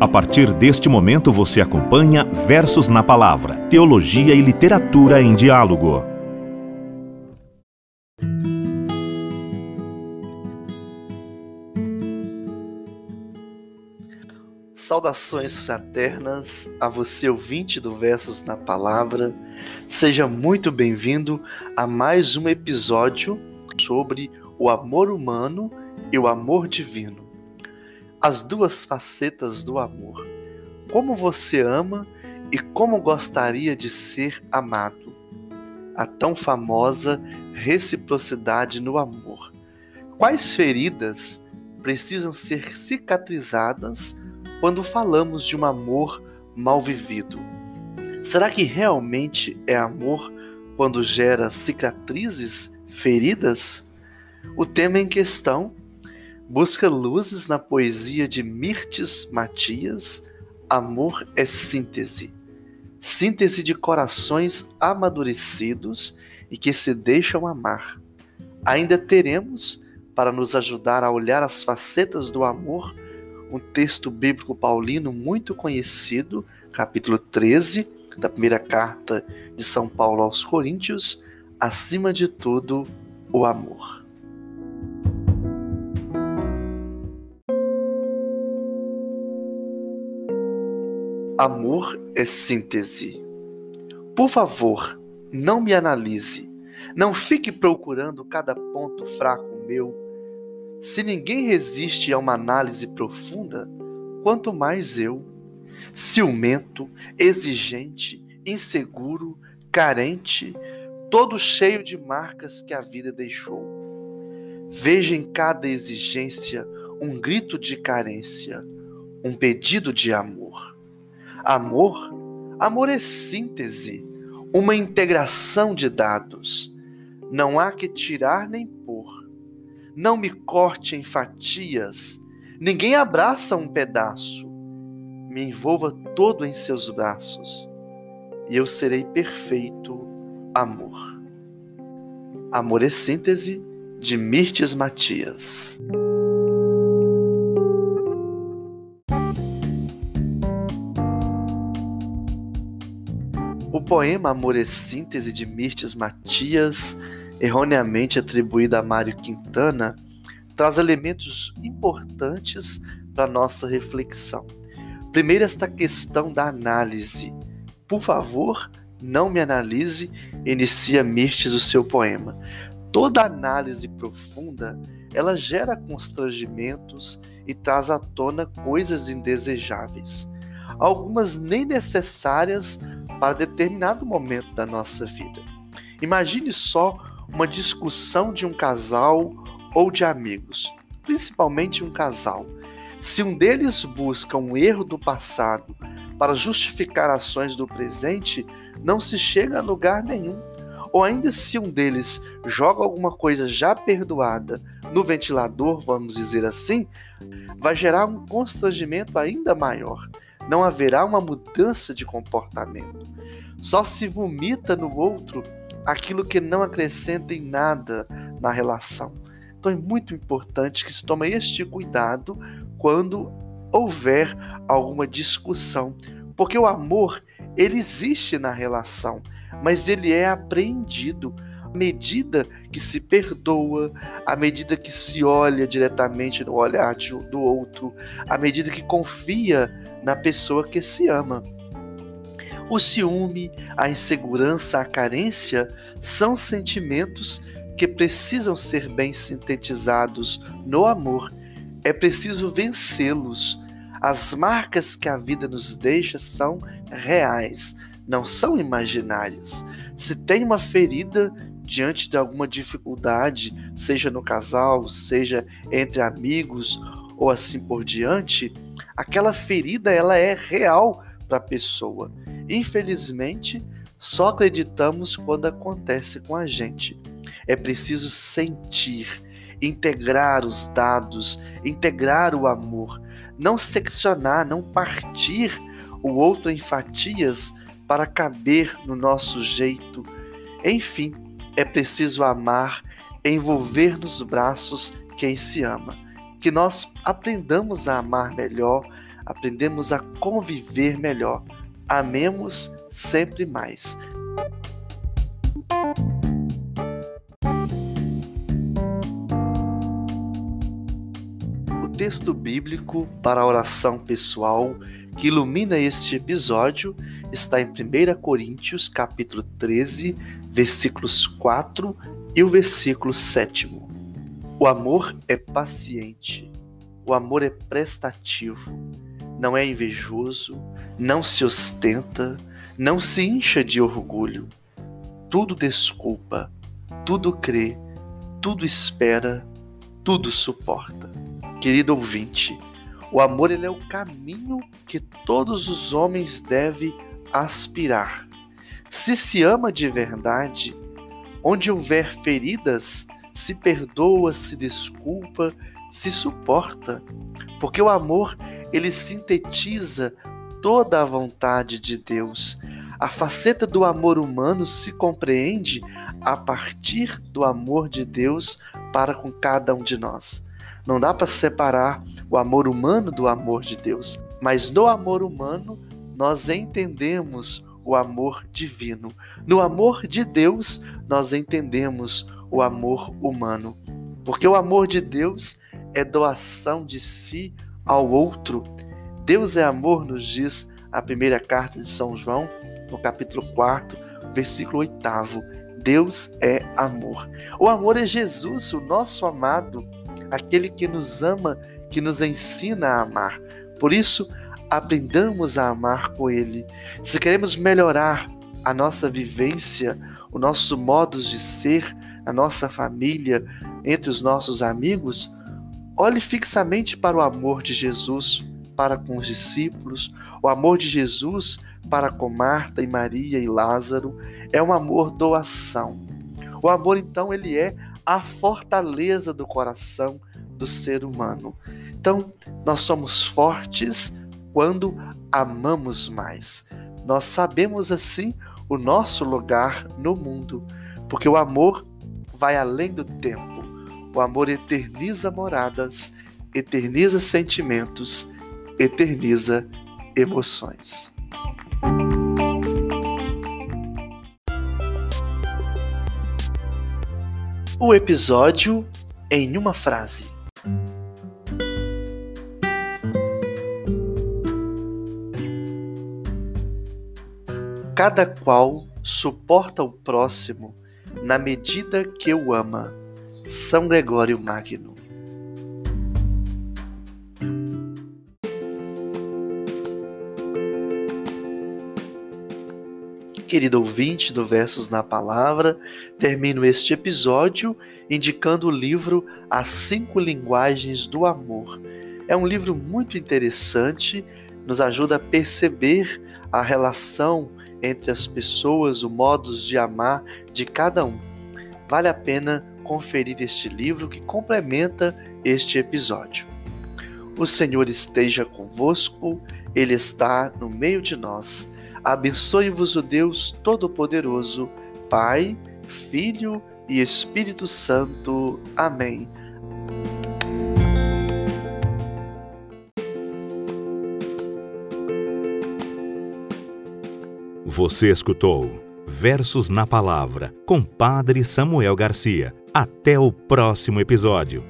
A partir deste momento você acompanha Versos na Palavra, Teologia e Literatura em Diálogo. Saudações fraternas a você ouvinte do Versos na Palavra. Seja muito bem-vindo a mais um episódio sobre o amor humano e o amor divino as duas facetas do amor. Como você ama e como gostaria de ser amado. A tão famosa reciprocidade no amor. Quais feridas precisam ser cicatrizadas quando falamos de um amor mal vivido? Será que realmente é amor quando gera cicatrizes, feridas? O tema em questão busca luzes na poesia de Mirtes Matias, Amor é síntese. Síntese de corações amadurecidos e que se deixam amar. Ainda teremos, para nos ajudar a olhar as facetas do amor, um texto bíblico paulino muito conhecido, capítulo 13 da primeira carta de São Paulo aos Coríntios, acima de tudo, o amor. Amor é síntese. Por favor, não me analise. Não fique procurando cada ponto fraco meu. Se ninguém resiste a uma análise profunda, quanto mais eu. Ciumento, exigente, inseguro, carente, todo cheio de marcas que a vida deixou. Veja em cada exigência um grito de carência, um pedido de amor. Amor? Amor é síntese, uma integração de dados. Não há que tirar nem pôr. Não me corte em fatias. Ninguém abraça um pedaço. Me envolva todo em seus braços e eu serei perfeito amor. Amor é síntese de Mirtes Matias. O poema Amor e Síntese de Mirtes Matias, erroneamente atribuído a Mário Quintana, traz elementos importantes para nossa reflexão. Primeiro, esta questão da análise. Por favor, não me analise, inicia Mirtes o seu poema. Toda análise profunda, ela gera constrangimentos e traz à tona coisas indesejáveis. Algumas nem necessárias para determinado momento da nossa vida. Imagine só uma discussão de um casal ou de amigos, principalmente um casal. Se um deles busca um erro do passado para justificar ações do presente, não se chega a lugar nenhum. Ou ainda se um deles joga alguma coisa já perdoada no ventilador, vamos dizer assim, vai gerar um constrangimento ainda maior não haverá uma mudança de comportamento. Só se vomita no outro aquilo que não acrescenta em nada na relação. Então é muito importante que se tome este cuidado quando houver alguma discussão, porque o amor ele existe na relação, mas ele é apreendido à medida que se perdoa, à medida que se olha diretamente no olhar do outro, à medida que confia na pessoa que se ama. O ciúme, a insegurança, a carência são sentimentos que precisam ser bem sintetizados no amor. É preciso vencê-los. As marcas que a vida nos deixa são reais, não são imaginárias. Se tem uma ferida diante de alguma dificuldade, seja no casal, seja entre amigos ou assim por diante, aquela ferida ela é real para a pessoa. Infelizmente, só acreditamos quando acontece com a gente. É preciso sentir, integrar os dados, integrar o amor, não seccionar, não partir o outro em fatias para caber no nosso jeito. Enfim, é preciso amar, envolver nos braços quem se ama que nós aprendamos a amar melhor, aprendemos a conviver melhor. Amemos sempre mais. O texto bíblico para a oração pessoal que ilumina este episódio está em 1 Coríntios, capítulo 13, versículos 4 e o versículo 7. O amor é paciente, o amor é prestativo, não é invejoso, não se ostenta, não se incha de orgulho. Tudo desculpa, tudo crê, tudo espera, tudo suporta. Querido ouvinte, o amor ele é o caminho que todos os homens devem aspirar. Se se ama de verdade, onde houver feridas, se perdoa, se desculpa, se suporta, porque o amor ele sintetiza toda a vontade de Deus. A faceta do amor humano se compreende a partir do amor de Deus para com cada um de nós. Não dá para separar o amor humano do amor de Deus, mas no amor humano nós entendemos o amor divino. No amor de Deus, nós entendemos o amor humano. Porque o amor de Deus é doação de si ao outro. Deus é amor, nos diz a primeira carta de São João, no capítulo 4, versículo 8. Deus é amor. O amor é Jesus, o nosso amado, aquele que nos ama, que nos ensina a amar. Por isso, aprendamos a amar com Ele. Se queremos melhorar a nossa vivência, o nosso modo de ser, a nossa família, entre os nossos amigos, olhe fixamente para o amor de Jesus para com os discípulos, o amor de Jesus para com Marta e Maria e Lázaro é um amor doação. O amor, então, ele é a fortaleza do coração do ser humano. Então, nós somos fortes quando amamos mais. Nós sabemos assim o nosso lugar no mundo, porque o amor vai além do tempo. O amor eterniza moradas, eterniza sentimentos, eterniza emoções. O episódio em uma frase. Cada qual suporta o próximo na medida que o ama. São Gregório Magno. Querido ouvinte do Versos na Palavra, termino este episódio indicando o livro As Cinco Linguagens do Amor. É um livro muito interessante, nos ajuda a perceber a relação entre as pessoas, o modos de amar de cada um. Vale a pena conferir este livro que complementa este episódio. O Senhor esteja convosco, Ele está no meio de nós. Abençoe-vos o Deus Todo-Poderoso, Pai, Filho e Espírito Santo. Amém. Você escutou Versos na Palavra com Padre Samuel Garcia. Até o próximo episódio.